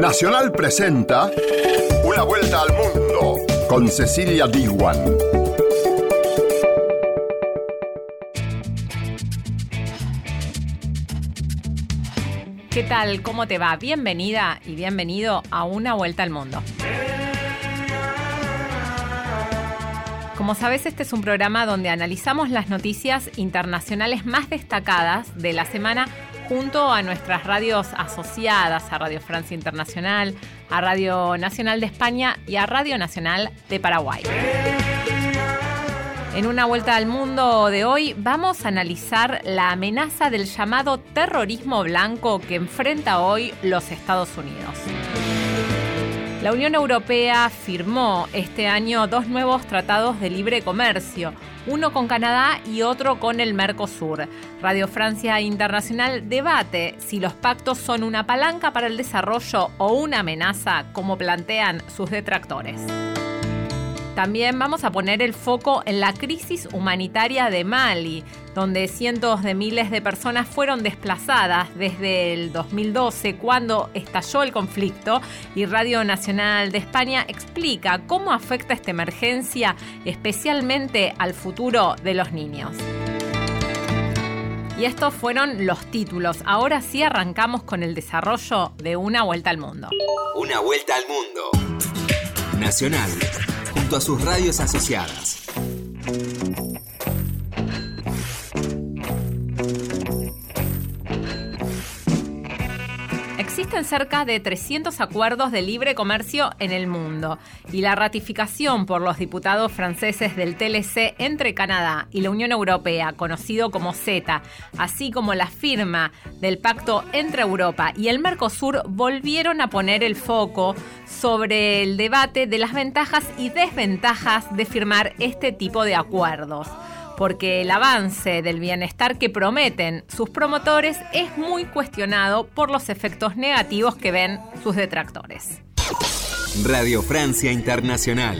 Nacional presenta Una vuelta al mundo con Cecilia Diwan. ¿Qué tal? ¿Cómo te va? Bienvenida y bienvenido a Una vuelta al mundo. Como sabes, este es un programa donde analizamos las noticias internacionales más destacadas de la semana junto a nuestras radios asociadas, a Radio Francia Internacional, a Radio Nacional de España y a Radio Nacional de Paraguay. En una vuelta al mundo de hoy vamos a analizar la amenaza del llamado terrorismo blanco que enfrenta hoy los Estados Unidos. La Unión Europea firmó este año dos nuevos tratados de libre comercio, uno con Canadá y otro con el Mercosur. Radio Francia Internacional debate si los pactos son una palanca para el desarrollo o una amenaza, como plantean sus detractores. También vamos a poner el foco en la crisis humanitaria de Mali, donde cientos de miles de personas fueron desplazadas desde el 2012, cuando estalló el conflicto, y Radio Nacional de España explica cómo afecta esta emergencia especialmente al futuro de los niños. Y estos fueron los títulos. Ahora sí arrancamos con el desarrollo de Una Vuelta al Mundo. Una Vuelta al Mundo. Nacional junto a sus radios asociadas. Existen cerca de 300 acuerdos de libre comercio en el mundo. Y la ratificación por los diputados franceses del TLC entre Canadá y la Unión Europea, conocido como CETA, así como la firma del pacto entre Europa y el Mercosur, volvieron a poner el foco sobre el debate de las ventajas y desventajas de firmar este tipo de acuerdos porque el avance del bienestar que prometen sus promotores es muy cuestionado por los efectos negativos que ven sus detractores. Radio Francia Internacional.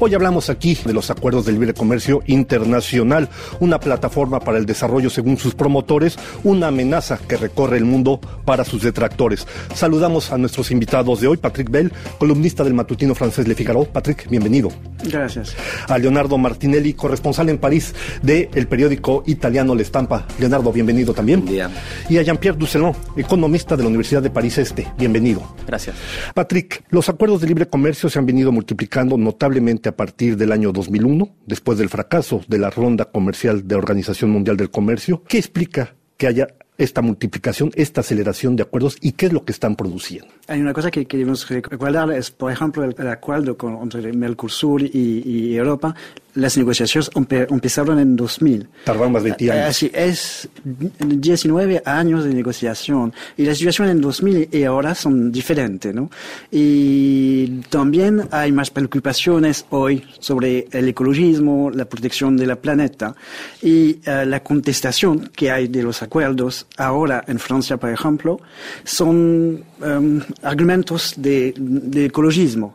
Hoy hablamos aquí de los acuerdos de libre comercio internacional, una plataforma para el desarrollo según sus promotores, una amenaza que recorre el mundo para sus detractores. Saludamos a nuestros invitados de hoy, Patrick Bell, columnista del matutino francés Le Figaro. Patrick, bienvenido. Gracias. A Leonardo Martinelli, corresponsal en París del el periódico italiano Le Stampa. Leonardo, bienvenido también. Buen día. Y a Jean-Pierre Ducelon, economista de la Universidad de París Este. Bienvenido. Gracias. Patrick, los acuerdos de libre comercio se han venido multiplicando notablemente a partir del año 2001, después del fracaso de la ronda comercial de Organización Mundial del Comercio. ¿Qué explica que haya esta multiplicación, esta aceleración de acuerdos y qué es lo que están produciendo? Hay una cosa que queremos recordar, es por ejemplo el, el acuerdo con, entre Mercosur y, y Europa. Las negociaciones empezaron en 2000. Tardaron más de 20 años. Así es, 19 años de negociación. Y la situación en 2000 y ahora son diferentes, ¿no? Y también hay más preocupaciones hoy sobre el ecologismo, la protección del planeta y uh, la contestación que hay de los acuerdos ahora en Francia, por ejemplo, son um, argumentos de, de ecologismo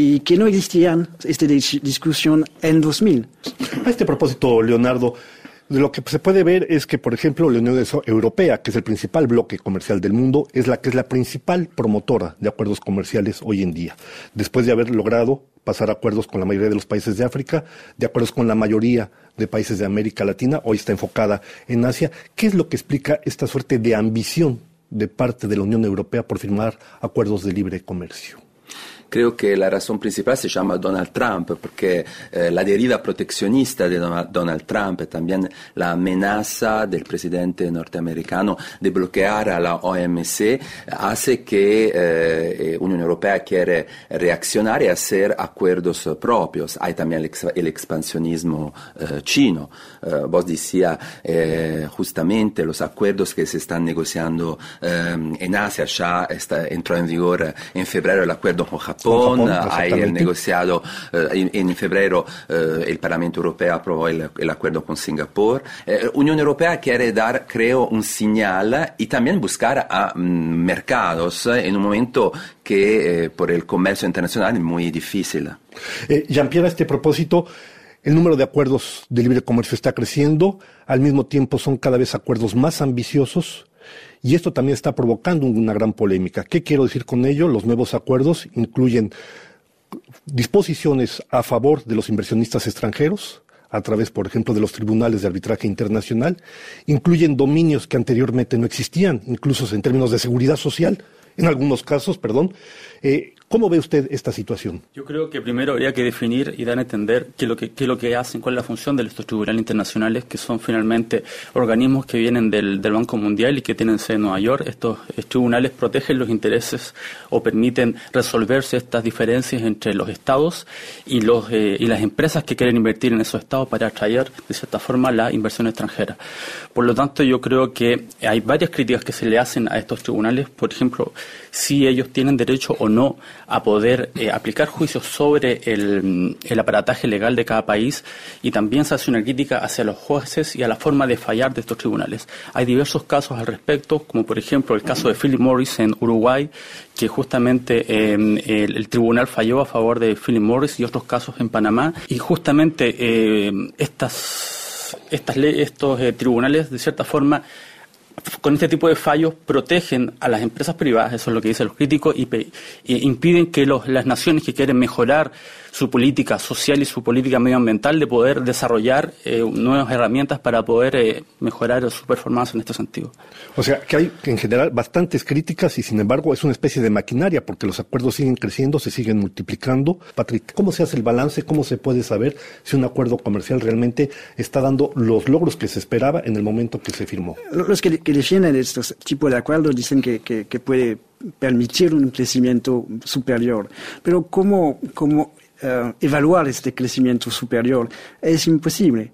y que no existían esta discusión en 2000. A este propósito, Leonardo, lo que se puede ver es que, por ejemplo, la Unión Europea, que es el principal bloque comercial del mundo, es la que es la principal promotora de acuerdos comerciales hoy en día. Después de haber logrado pasar acuerdos con la mayoría de los países de África, de acuerdos con la mayoría de países de América Latina, hoy está enfocada en Asia. ¿Qué es lo que explica esta suerte de ambición de parte de la Unión Europea por firmar acuerdos de libre comercio? Creo que la razón principal se llama Donald Trump, porque eh, la deriva proteccionista de Donald Trump, también la amenaza del presidente norteamericano de bloquear la OMC, hace que eh, Unión Europea quiere reaccionar y hacer acuerdos propios. Hay también el, ex el expansionismo eh, chino. vos decía justamente los acuerdos que se están negociando en Asia, ya está, entró en vigor en febrero el acuerdo con Japón Japón, Japón hay el negociado eh, en, en, febrero eh, el Parlamento Europeo aprobó el, el acuerdo con Singapur. Eh, Unión Europea quiere dar, creo, un señal y también buscar a mm, mercados en un momento que por el comercio internacional es muy difícil. Jean-Pierre, a este propósito, el número de acuerdos de libre comercio está creciendo, al mismo tiempo son cada vez acuerdos más ambiciosos y esto también está provocando una gran polémica. ¿Qué quiero decir con ello? Los nuevos acuerdos incluyen disposiciones a favor de los inversionistas extranjeros, a través, por ejemplo, de los tribunales de arbitraje internacional, incluyen dominios que anteriormente no existían, incluso en términos de seguridad social, en algunos casos, perdón, eh, ¿Cómo ve usted esta situación? Yo creo que primero habría que definir y dar a entender qué es lo que, qué lo que hacen, cuál es la función de estos tribunales internacionales, que son finalmente organismos que vienen del, Banco Mundial y que tienen sede en Nueva York. Estos tribunales protegen los intereses o permiten resolverse estas diferencias entre los estados y, los, eh, y las empresas que quieren invertir en esos estados para atraer, de cierta forma, la inversión extranjera. Por lo tanto, yo creo que hay varias críticas que se le hacen a estos tribunales. Por ejemplo, si ellos tienen derecho o no a poder eh, aplicar juicios sobre el, aparataje legal de cada país y también se hace una crítica hacia los jueces y a la forma de fallar de estos tribunales. Hay diversos casos al respecto, como por ejemplo el caso de Philip Morris en Uruguay, que justamente em, el, tribunal falló a favor de Philip Morris y otros casos en Panamá y justamente em, estas, estas estos eh, tribunales de cierta forma con este tipo de fallos protegen a las empresas privadas, eso es lo que dicen los críticos, y, impiden que las naciones que quieren mejorar su política social y su política medioambiental de poder desarrollar eh, nuevas herramientas para poder eh, mejorar su performance en este sentido. O sea, que hay en general bastantes críticas y sin embargo es una especie de maquinaria porque los acuerdos siguen creciendo, se siguen multiplicando. Patrick, ¿cómo se hace el balance? ¿Cómo se puede saber si un acuerdo comercial realmente está dando los logros que se esperaba en el momento que se firmó? Los que, defienden estos tipos de acuerdos dicen que, que, puede permitir un crecimiento superior. Pero ¿cómo, cómo eh, evaluar este crecimiento superior es imposible.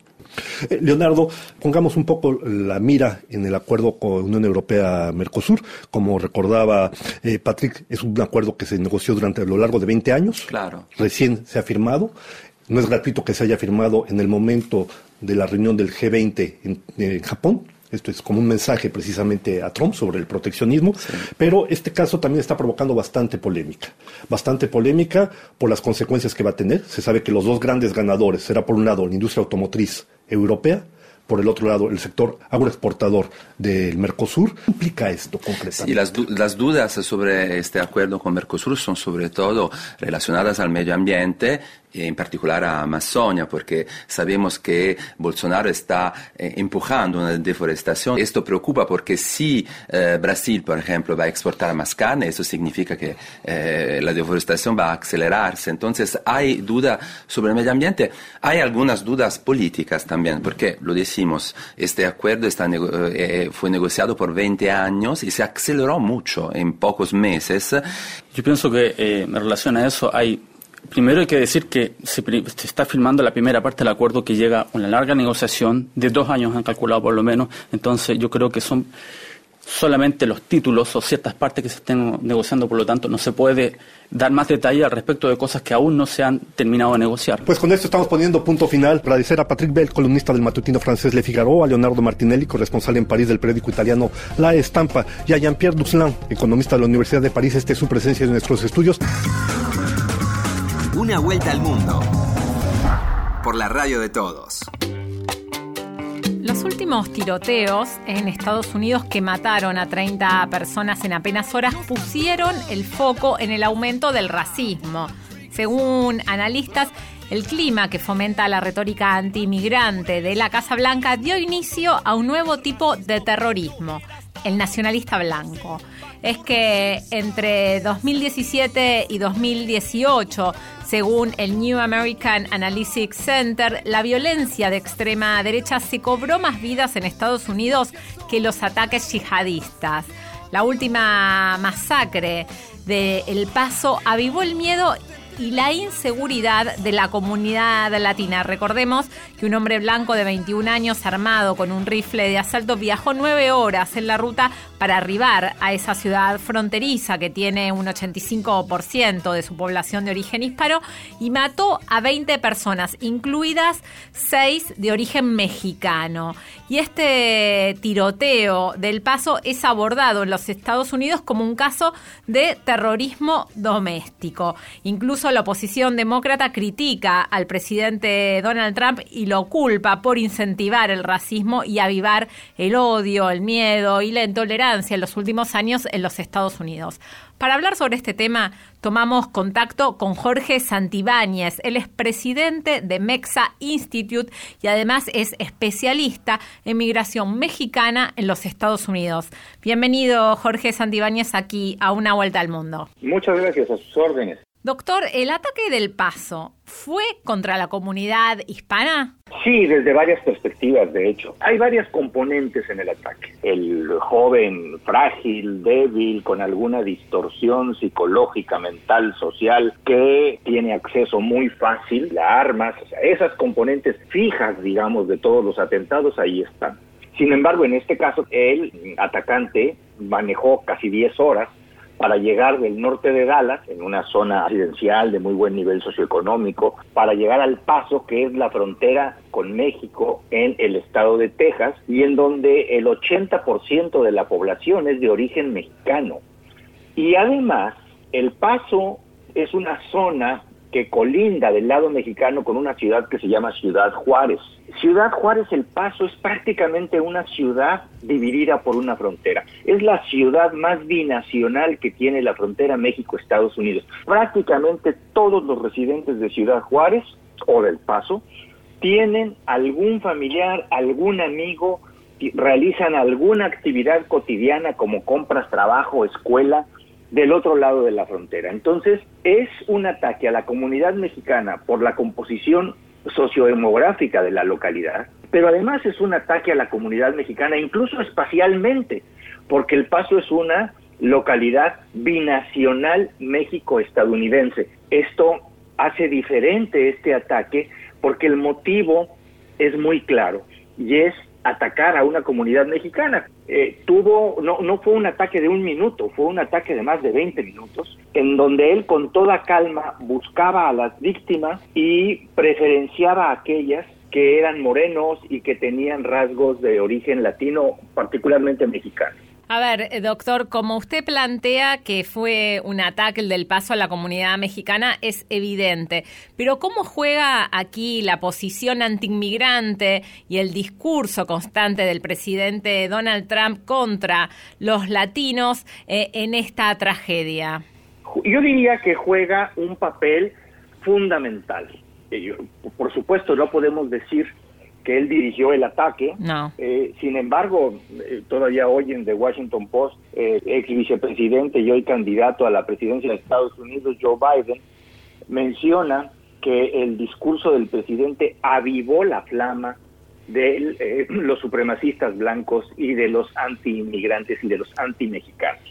Eh, Leonardo, pongamos un poco la mira en el acuerdo con Unión Europea-Mercosur. Como recordaba eh, Patrick, es un acuerdo que se negoció durante a lo largo de 20 años. Claro. Recién se ha firmado. No es gratuito que se haya firmado en el momento de la reunión del G20 en Japón. Esto es como un mensaje precisamente a Trump sobre el proteccionismo, pero este caso también está provocando bastante polémica. Bastante polémica por las consecuencias que va a tener. Se sabe que los dos grandes ganadores será por un lado la industria automotriz europea por el otro lado, el sector agroexportador del Mercosur. ¿Qué implica esto concretamente? Y las, las, dudas sobre este acuerdo con Mercosur son sobre todo relacionadas al medio ambiente en particular a Amazonia, porque sabemos que Bolsonaro está eh, empujando una deforestación. Esto preocupa porque si eh, Brasil, por ejemplo, va a exportar más carne, eso significa que eh, la deforestación va a acelerarse. Entonces, hay duda sobre el medio ambiente. Hay algunas dudas políticas también, porque lo decimos, este acuerdo está fue negociado por 20 años y se aceleró mucho en pocos meses. Yo pienso que en relación a eso hay Primero hay que decir que se, está firmando la primera parte del acuerdo que llega una larga negociación, de dos años han calculado por lo menos, entonces yo creo que son solamente los títulos o ciertas partes que se estén negociando, por lo tanto no se puede dar más detalle al respecto de cosas que aún no se han terminado de negociar. Pues con esto estamos poniendo punto final. Agradecer a Patrick Bell, columnista del matutino francés Le Figaro, a Leonardo Martinelli, corresponsal en París del periódico italiano La Estampa, y a Jean-Pierre Duslan, economista de la Universidad de París. Este es su presencia en nuestros estudios. Una vuelta al mundo. Por la radio de todos. Los últimos tiroteos en Estados Unidos que mataron a 30 personas en apenas horas pusieron el foco en el aumento del racismo. Según analistas, el clima que fomenta la retórica antiinmigrante de la Casa Blanca dio inicio a un nuevo tipo de terrorismo, el nacionalista blanco. Es que entre 2017 y 2018 según el New American Analytics Center, la violencia de extrema derecha se cobró más vidas en Estados Unidos que los ataques yihadistas. La última masacre de El Paso avivó el miedo y la inseguridad de la comunidad latina. Recordemos que un hombre blanco de 21 años armado con un rifle de asalto viajó nueve horas en la ruta para arribar a esa ciudad fronteriza que tiene un 85% de su población de origen hispano y mató a 20 personas, incluidas 6 de origen mexicano. Y este tiroteo del paso es abordado en los Estados Unidos como un caso de terrorismo doméstico. Incluso la oposición demócrata critica al presidente Donald Trump y lo culpa por incentivar el racismo y avivar el odio, el miedo y la intolerancia en los últimos años en los Estados Unidos. Para hablar sobre este tema, tomamos contacto con Jorge Santibáñez. Él es presidente de Mexa Institute y además es especialista en migración mexicana en los Estados Unidos. Bienvenido, Jorge Santibáñez, aquí a Una Vuelta al Mundo. Muchas gracias a sus órdenes. Doctor, ¿el ataque del Paso fue contra la comunidad hispana? Sí, desde varias perspectivas, de hecho. Hay varias componentes en el ataque. El joven frágil, débil, con alguna distorsión psicológica, mental, social, que tiene acceso muy fácil a armas, o sea, esas componentes fijas, digamos, de todos los atentados, ahí están. Sin embargo, en este caso, el atacante manejó casi 10 horas para llegar del norte de Dallas, en una zona residencial de muy buen nivel socioeconómico, para llegar al Paso, que es la frontera con México en el estado de Texas, y en donde el 80% de la población es de origen mexicano. Y además, el Paso es una zona que colinda del lado mexicano con una ciudad que se llama Ciudad Juárez. Ciudad Juárez El Paso es prácticamente una ciudad dividida por una frontera. Es la ciudad más binacional que tiene la frontera México-Estados Unidos. Prácticamente todos los residentes de Ciudad Juárez o del Paso tienen algún familiar, algún amigo, realizan alguna actividad cotidiana como compras, trabajo, escuela, del otro lado de la frontera. Entonces, es un ataque a la comunidad mexicana por la composición sociodemográfica de la localidad, pero además es un ataque a la comunidad mexicana, incluso espacialmente, porque El Paso es una localidad binacional México-estadounidense. Esto hace diferente este ataque porque el motivo es muy claro y es atacar a una comunidad mexicana. Eh, tuvo, no, no fue un ataque de un minuto, fue un ataque de más de 20 minutos, en donde él con toda calma buscaba a las víctimas y preferenciaba a aquellas que eran morenos y que tenían rasgos de origen latino, particularmente mexicano. A ver, eh, doctor, como usted plantea que fue un ataque el del paso a la comunidad mexicana, es evidente. Pero ¿cómo juega aquí la posición antiinmigrante y el discurso constante del presidente Donald Trump contra los latinos eh, en esta tragedia? Yo diría que juega un papel fundamental. Eh, por supuesto, no podemos decir que él dirigió el ataque. No. Eh, sin embargo, eh, todavía hoy en The Washington Post, eh, ex vicepresidente y hoy candidato a la presidencia de Estados Unidos, Joe Biden, menciona que el discurso del presidente avivó la flama de los supremacistas blancos y de los anti-inmigrantes y de los anti-mexicanos.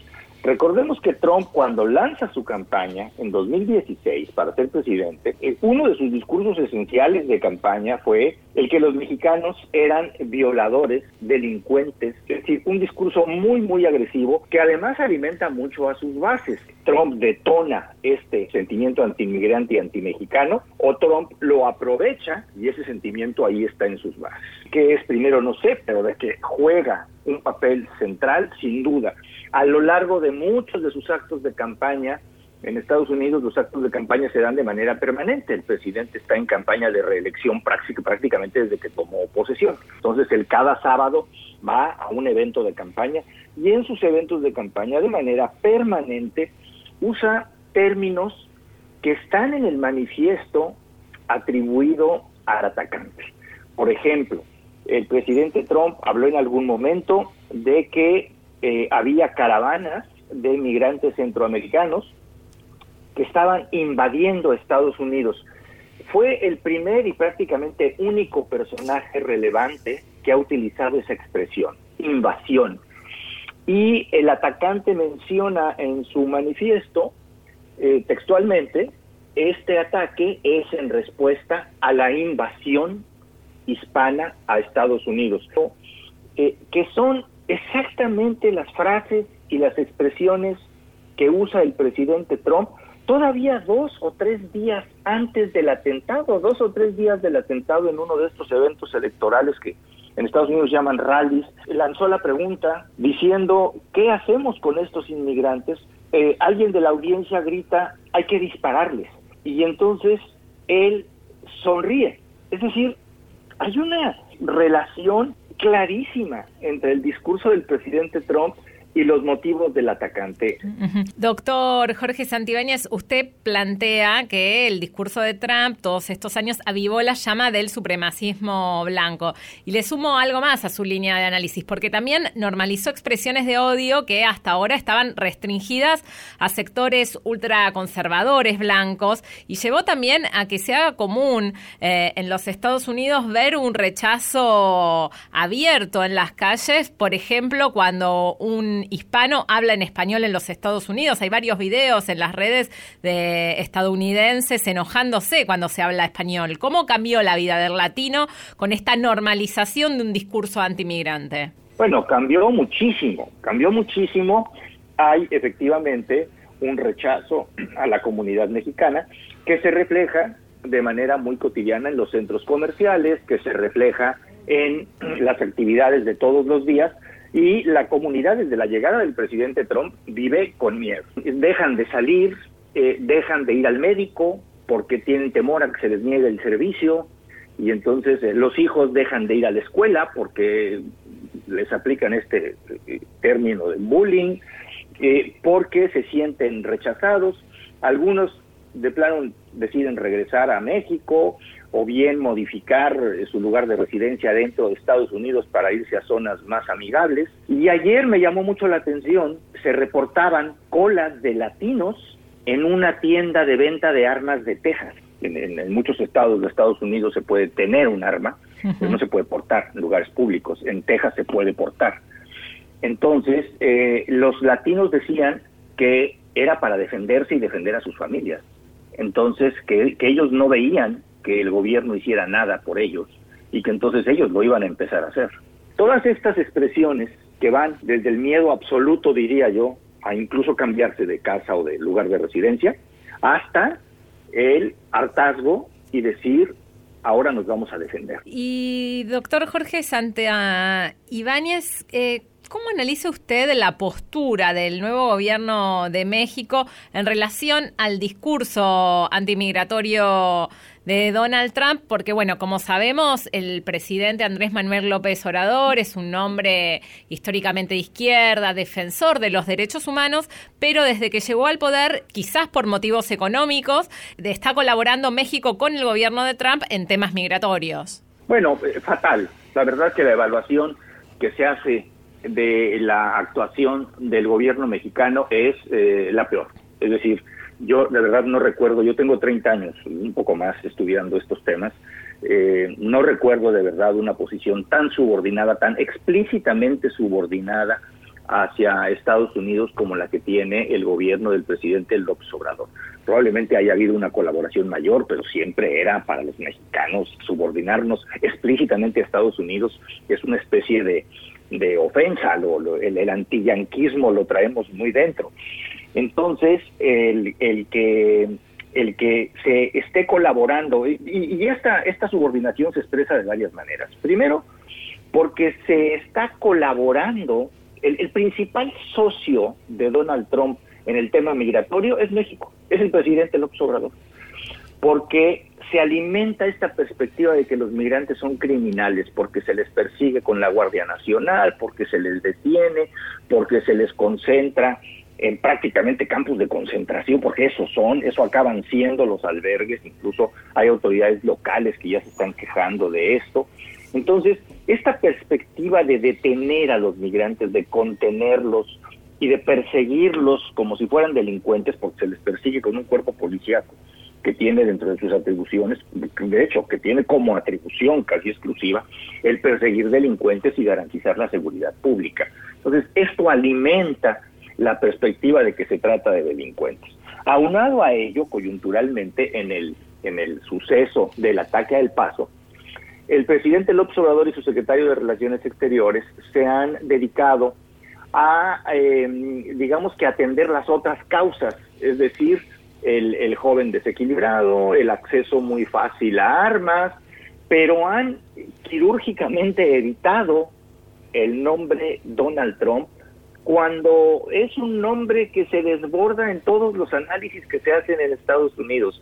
Recordemos que Trump cuando lanza su campaña en 2016 para ser presidente, eh, uno de sus discursos esenciales de campaña fue el que los mexicanos eran violadores, delincuentes, es decir, un discurso muy, muy agresivo que además alimenta mucho a sus bases. Trump detona este sentimiento antiinmigrante y antimexicano o Trump lo aprovecha y ese sentimiento ahí está en sus bases. ¿Qué es primero? No sé, pero de que juega un papel central, sin duda a lo largo de muchos de sus actos de campaña, en Estados Unidos los actos de campaña se dan de manera permanente. El presidente está en campaña de reelección prácticamente desde que tomó posesión. Entonces, él cada sábado va a un evento de campaña y en sus eventos de campaña de manera permanente usa términos que están en el manifiesto atribuido al atacante. Por ejemplo, el presidente Trump habló en algún momento de que eh, había caravanas de migrantes centroamericanos que estaban invadiendo Estados Unidos. Fue el primer y prácticamente único personaje relevante que ha utilizado esa expresión, invasión. Y el atacante menciona en su manifiesto eh, textualmente, este ataque es en respuesta a la invasión hispana a Estados Unidos, eh, que son exactamente las frases y las expresiones que usa el presidente Trump todavía dos o tres días antes del atentado, dos o tres días del atentado en uno de estos eventos electorales que en Estados Unidos llaman rallies, lanzó la pregunta diciendo, ¿qué hacemos con estos inmigrantes? Eh, alguien de la audiencia grita, hay que dispararles. y entonces él sonríe. Es decir, hay una relación clarísima entre el discurso del presidente Trump y los motivos del atacante. Doctor Jorge Santibáñez, usted plantea que el discurso de Trump todos estos años avivó la llama del supremacismo blanco. Y le sumo algo más a su línea de análisis, porque también normalizó expresiones de odio que hasta ahora estaban restringidas a sectores ultraconservadores blancos y llevó también a que se haga común eh, en los Estados Unidos ver un rechazo abierto en las calles, por ejemplo, cuando un hispano habla en español en los Estados Unidos. Hay varios videos en las redes de estadounidenses enojándose cuando se habla español. ¿Cómo cambió la vida del latino con esta normalización de un discurso antimigrante? Bueno, cambió muchísimo, cambió muchísimo. Hay efectivamente un rechazo a la comunidad mexicana que se refleja de manera muy cotidiana en los centros comerciales, que se refleja en las actividades de todos los días y la comunidad desde la llegada del presidente Trump vive con miedo. Dejan de salir, eh, dejan de ir al médico porque tienen temor a que se les niegue el servicio y entonces eh, los hijos dejan de ir a la escuela porque les aplican este eh, término de bullying, porque se sienten rechazados. Algunos de plano deciden regresar a México o bien modificar eh, su lugar de residencia dentro de Estados Unidos para irse a zonas más amigables. Y ayer me llamó mucho la atención, se reportaban colas de latinos en una tienda de venta de armas de Texas. En, muchos estados de Estados Unidos se puede tener un arma, pero no se puede portar en lugares públicos. En Texas se puede portar. Entonces, eh, los latinos decían que era para defenderse y defender a sus familias. Entonces, que, que ellos no veían que el gobierno hiciera nada por ellos y que entonces ellos lo iban a empezar a hacer. Todas estas expresiones que van desde el miedo absoluto, diría yo, a incluso cambiarse de casa o de lugar de residencia, hasta el hartazgo y decir, ahora nos vamos a defender. Y doctor Jorge Santea Ibáñez, eh, ¿Cómo analiza usted la postura del nuevo gobierno de México en relación al discurso antimigratorio de Donald Trump? Porque, bueno, como sabemos, el presidente Andrés Manuel López Obrador es un hombre históricamente de izquierda, defensor de los derechos humanos, pero desde que llegó al poder, quizás por motivos económicos, está colaborando México con el gobierno de Trump en temas migratorios. Bueno, eh, fatal. La verdad que la evaluación que se hace de la actuación del gobierno mexicano es eh, la peor. Es decir, yo de verdad no recuerdo, yo tengo 30 años, un poco más estudiando estos temas, eh, no recuerdo de verdad una posición tan subordinada, tan explícitamente subordinada hacia Estados Unidos como la que tiene el gobierno del presidente López Obrador. Probablemente haya habido una colaboración mayor, pero siempre era para los mexicanos subordinarnos explícitamente a Estados Unidos, es una especie de, de ofensa, lo, el, el antillanquismo lo traemos muy dentro. Entonces, el, el que el que se esté colaborando, y, y, esta, esta subordinación se expresa de varias maneras. Primero, porque se está colaborando, el, el principal socio de Donald Trump en el tema migratorio es México, es el presidente López Obrador, porque se alimenta esta perspectiva de que los migrantes son criminales porque se les persigue con la Guardia Nacional, porque se les detiene, porque se les concentra en prácticamente campos de concentración, porque eso son, eso acaban siendo los albergues, incluso hay autoridades locales que ya se están quejando de esto. Entonces, esta perspectiva de detener a los migrantes, de contenerlos y de perseguirlos como si fueran delincuentes, porque se les persigue con un cuerpo policíaco, que tiene dentro de sus atribuciones, de hecho, que tiene como atribución casi exclusiva el perseguir delincuentes y garantizar la seguridad pública. Entonces, esto alimenta la perspectiva de que se trata de delincuentes. Aunado a ello, coyunturalmente, en el, en el suceso del ataque al paso, el presidente López Obrador y su secretario de Relaciones Exteriores se han dedicado a, eh, digamos que, atender las otras causas, es decir, el, joven desequilibrado, el acceso muy fácil a armas, pero han quirúrgicamente evitado el nombre Donald Trump cuando es un nombre que se desborda en todos los análisis que se hacen en Estados Unidos.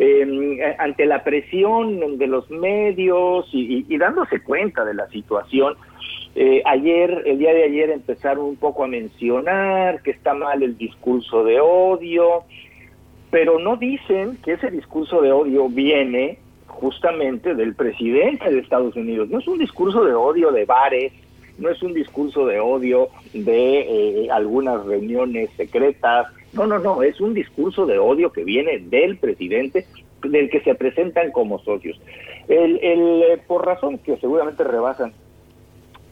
Em, ante la presión de los medios y, dándose cuenta de la situación, eh, ayer, el día de ayer empezaron un poco a mencionar que está mal el discurso de odio, pero no dicen que ese discurso de odio viene justamente del presidente de Estados Unidos. No es un discurso de odio de bares, no es un discurso de odio de eh, algunas reuniones secretas, no, no, no, es un discurso de odio que viene del presidente, del que se presentan como socios. El, el, eh, por razón que seguramente rebasan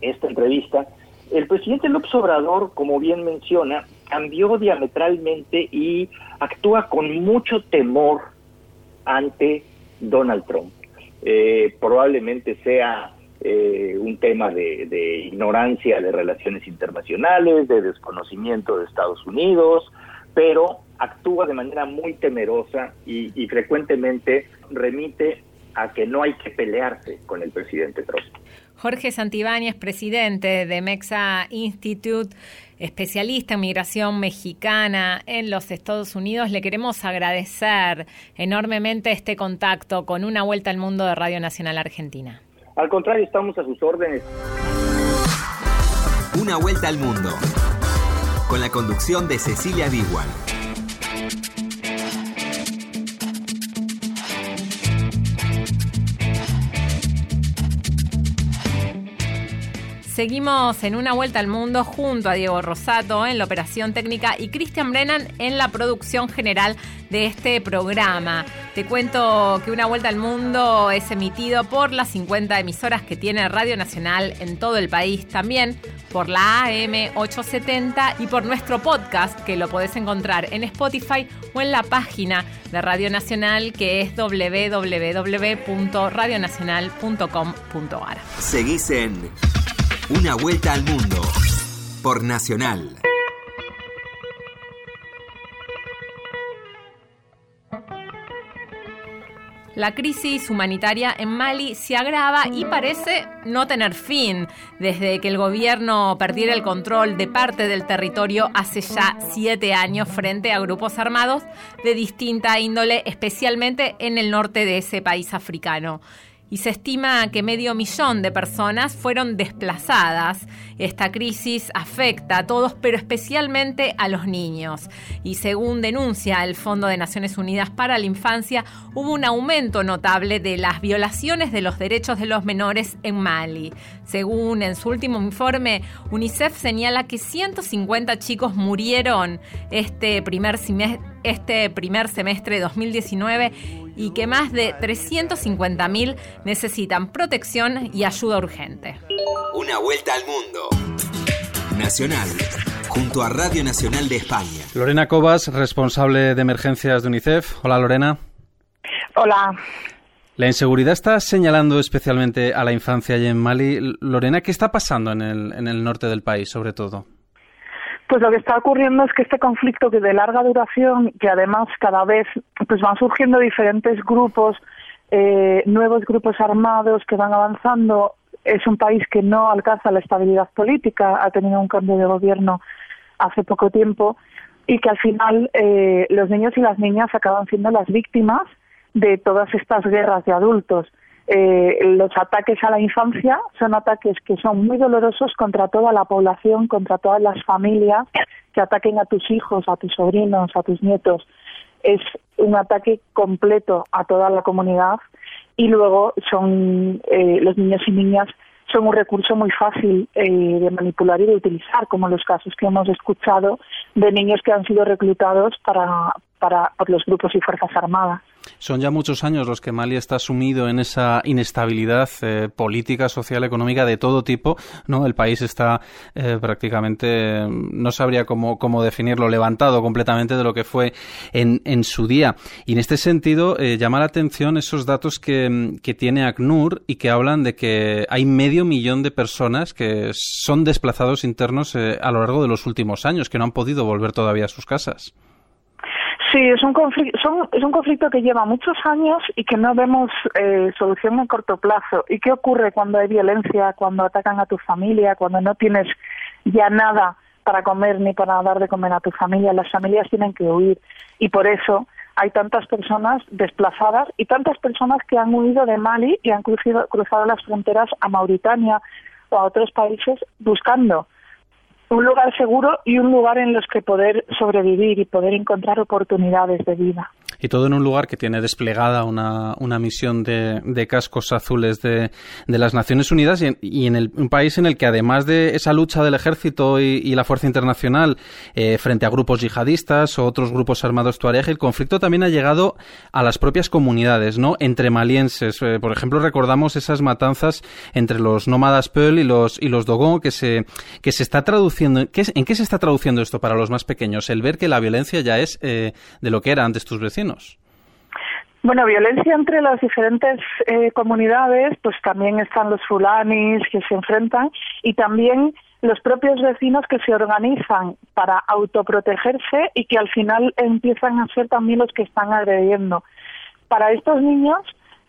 esta entrevista, el presidente López Obrador, como bien menciona, cambió diametralmente y actúa con mucho temor ante Donald Trump. Eh, probablemente sea eh, un tema de, de, ignorancia de relaciones internacionales, de desconocimiento de Estados Unidos, pero actúa de manera muy temerosa y, frecuentemente remite a que no hay que pelearse con el presidente Trump. Jorge Santibáñez, presidente de Mexa Institute, especialista en migración mexicana en los Estados Unidos, le queremos agradecer enormemente este contacto con una vuelta al mundo de Radio Nacional Argentina. Al contrario, estamos a sus órdenes. Una vuelta al mundo con la conducción de Cecilia Bigual. Seguimos en una vuelta al mundo junto a Diego Rosato en la operación técnica y Cristian Brennan en la producción general de este programa. Te cuento que una vuelta al mundo es emitido por las 50 emisoras que tiene Radio Nacional en todo el país, también por la AM 870 y por nuestro podcast que lo podés encontrar en Spotify o en la página de Radio Nacional que es www.radionacional.com.ar. Seguís en una vuelta al mundo. Por Nacional. La crisis humanitaria en Mali se agrava y parece no tener fin. Desde que el gobierno perdiera el control de parte del territorio hace ya siete años frente a grupos armados de distinta índole, especialmente en el norte de ese país africano y se estima que medio millón de personas fueron desplazadas. Esta crisis afecta a todos, pero especialmente a los niños. Y según denuncia el Fondo de Naciones Unidas para la Infancia, hubo un aumento notable de las violaciones de los derechos de los menores en Mali. Según en su último informe, UNICEF señala que 150 chicos murieron este primer este primer semestre de 2019 y que más de 350.000 necesitan protección y ayuda urgente. Una vuelta al mundo. Nacional, junto a Radio Nacional de España. Lorena Cobas, responsable de emergencias de UNICEF. Hola Lorena. Hola. La inseguridad está señalando especialmente a la infancia y en Mali. Lorena, ¿qué está pasando en el, en el norte del país, sobre todo? Pues lo que está ocurriendo es que este conflicto que de larga duración, que además cada vez pues van surgiendo diferentes grupos, eh, nuevos grupos armados que van avanzando, es un país que no alcanza la estabilidad política, ha tenido un cambio de gobierno hace poco tiempo y que al final eh, los niños y las niñas acaban siendo las víctimas de todas estas guerras de adultos. Eh, los ataques a la infancia son ataques que son muy dolorosos contra toda la población, contra todas las familias, que ataquen a tus hijos, a tus sobrinos, a tus nietos. Es un ataque completo a toda la comunidad y luego son eh, los niños y niñas son un recurso muy fácil eh, de manipular y de utilizar, como los casos que hemos escuchado de niños que han sido reclutados para, para por los grupos y fuerzas armadas. Son ya muchos años los que Mali está sumido en esa inestabilidad eh, política, social, económica de todo tipo. ¿no? El país está eh, prácticamente, no sabría cómo, cómo, definirlo, levantado completamente de lo que fue en, en su día. Y en este sentido, eh, llama la atención esos datos que, que tiene ACNUR y que hablan de que hay medio millón de personas que son desplazados internos a lo largo de los últimos años, que no han podido volver todavía a sus casas. Sí, es un conflicto, es un conflicto que lleva muchos años y que no vemos eh, solución en corto plazo. ¿Y qué ocurre cuando hay violencia, cuando atacan a tu familia, cuando no tienes ya nada para comer ni para dar de comer a tu familia? Las familias tienen que huir y por eso hay tantas personas desplazadas y tantas personas que han huido de Mali y han cruzado, cruzado las fronteras a Mauritania o a otros países buscando un lugar seguro y un lugar en los que poder sobrevivir y poder encontrar oportunidades de vida y todo en un lugar que tiene desplegada una, una misión de, de, cascos azules de, de, las Naciones Unidas y en, el, un país en el que además de esa lucha del ejército y, la fuerza internacional eh, frente a grupos yihadistas o otros grupos armados tuareg, el conflicto también ha llegado a las propias comunidades, ¿no? Entre malienses. Eh, por ejemplo, recordamos esas matanzas entre los nómadas Peul y los, y los Dogon que se, que se está traduciendo. ¿qué, ¿En qué se está traduciendo esto para los más pequeños? El ver que la violencia ya es eh, de lo que era antes tus vecinos. Bueno, violencia entre las diferentes eh, comunidades, pues también están los fulanis que se enfrentan y también los propios vecinos que se organizan para autoprotegerse y que al final empiezan a ser también los que están agrediendo. Para estos niños,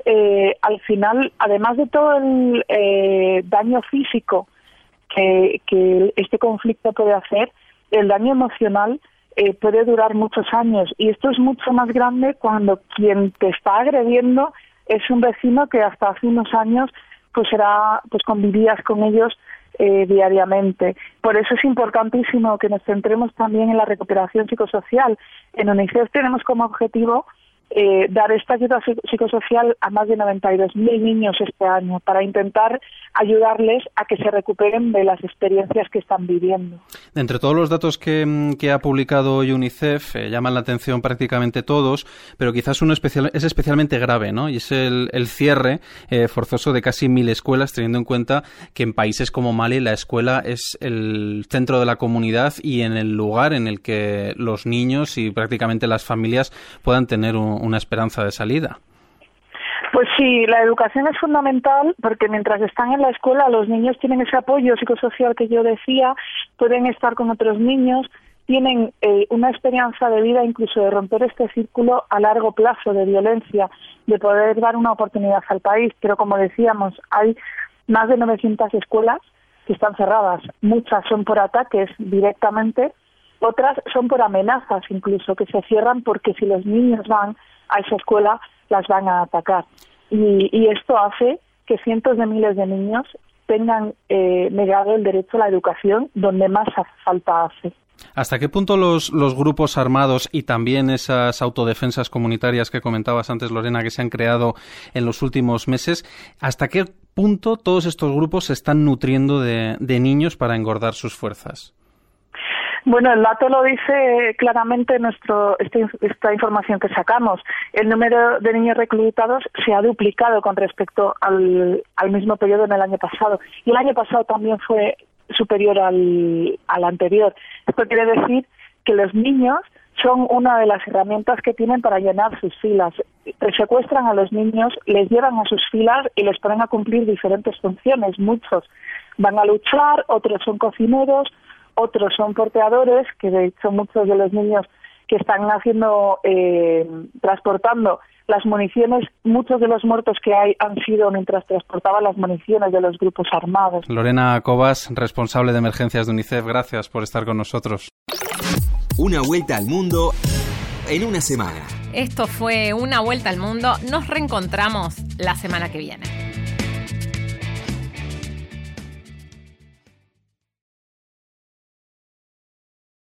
eh, al final, además de todo el eh, daño físico que, que este conflicto puede hacer, el daño emocional eh, puede durar muchos años y esto es mucho más grande cuando quien te está agrediendo es un vecino que hasta hace unos años pues era pues convivías con ellos eh, diariamente. Por eso es importantísimo que nos centremos también en la recuperación psicosocial. En UNICEF tenemos como objetivo eh, dar esta ayuda psicosocial a más de 92.000 niños este año para intentar ayudarles a que se recuperen de las experiencias que están viviendo. Entre todos los datos que, mm, ha publicado UNICEF, eh, llaman la atención prácticamente todos, pero quizás uno es especialmente grave, ¿no? Y es el, cierre eh, forzoso de casi mil escuelas, teniendo en cuenta que en países como Mali la escuela es el centro de la comunidad y en el lugar en el que los niños y prácticamente las familias puedan tener un, una esperanza de salida. Pues sí, la educación es fundamental porque mientras están en la escuela los niños tienen ese apoyo psicosocial que yo decía, pueden estar con otros niños, tienen eh, una esperanza de vida incluso de romper este círculo a largo plazo de violencia, de poder dar una oportunidad al país. Pero como decíamos, hay más de 900 escuelas que están cerradas. Muchas son por ataques directamente otras son por amenazas incluso, que se cierran porque si los niños van a esa escuela las van a atacar. Y, esto hace que cientos de miles de niños tengan eh, negado el derecho a la educación donde más falta hace. ¿Hasta qué punto los, los, grupos armados y también esas autodefensas comunitarias que comentabas antes, Lorena, que se han creado en los últimos meses, hasta qué punto todos estos grupos se están nutriendo de niños para engordar sus fuerzas? Bueno, el dato lo dice claramente nuestro, este, esta información que sacamos. El número de niños reclutados se ha duplicado con respecto al, mismo periodo en el año pasado. Y el año pasado también fue superior al, al anterior. Esto quiere decir que los niños son una de las herramientas que tienen para llenar sus filas. Secuestran a los niños, les llevan a sus filas y les ponen a cumplir diferentes funciones. Muchos van a luchar, otros son cocineros, otros son porteadores, que de hecho muchos de los niños que están haciendo, eh, transportando las municiones, muchos de los muertos que hay han sido mientras transportaban las municiones de los grupos armados. Lorena Cobas, responsable de emergencias de UNICEF, gracias por estar con nosotros. Una vuelta al mundo en una semana. Esto fue Una vuelta al mundo. Nos reencontramos la semana que viene.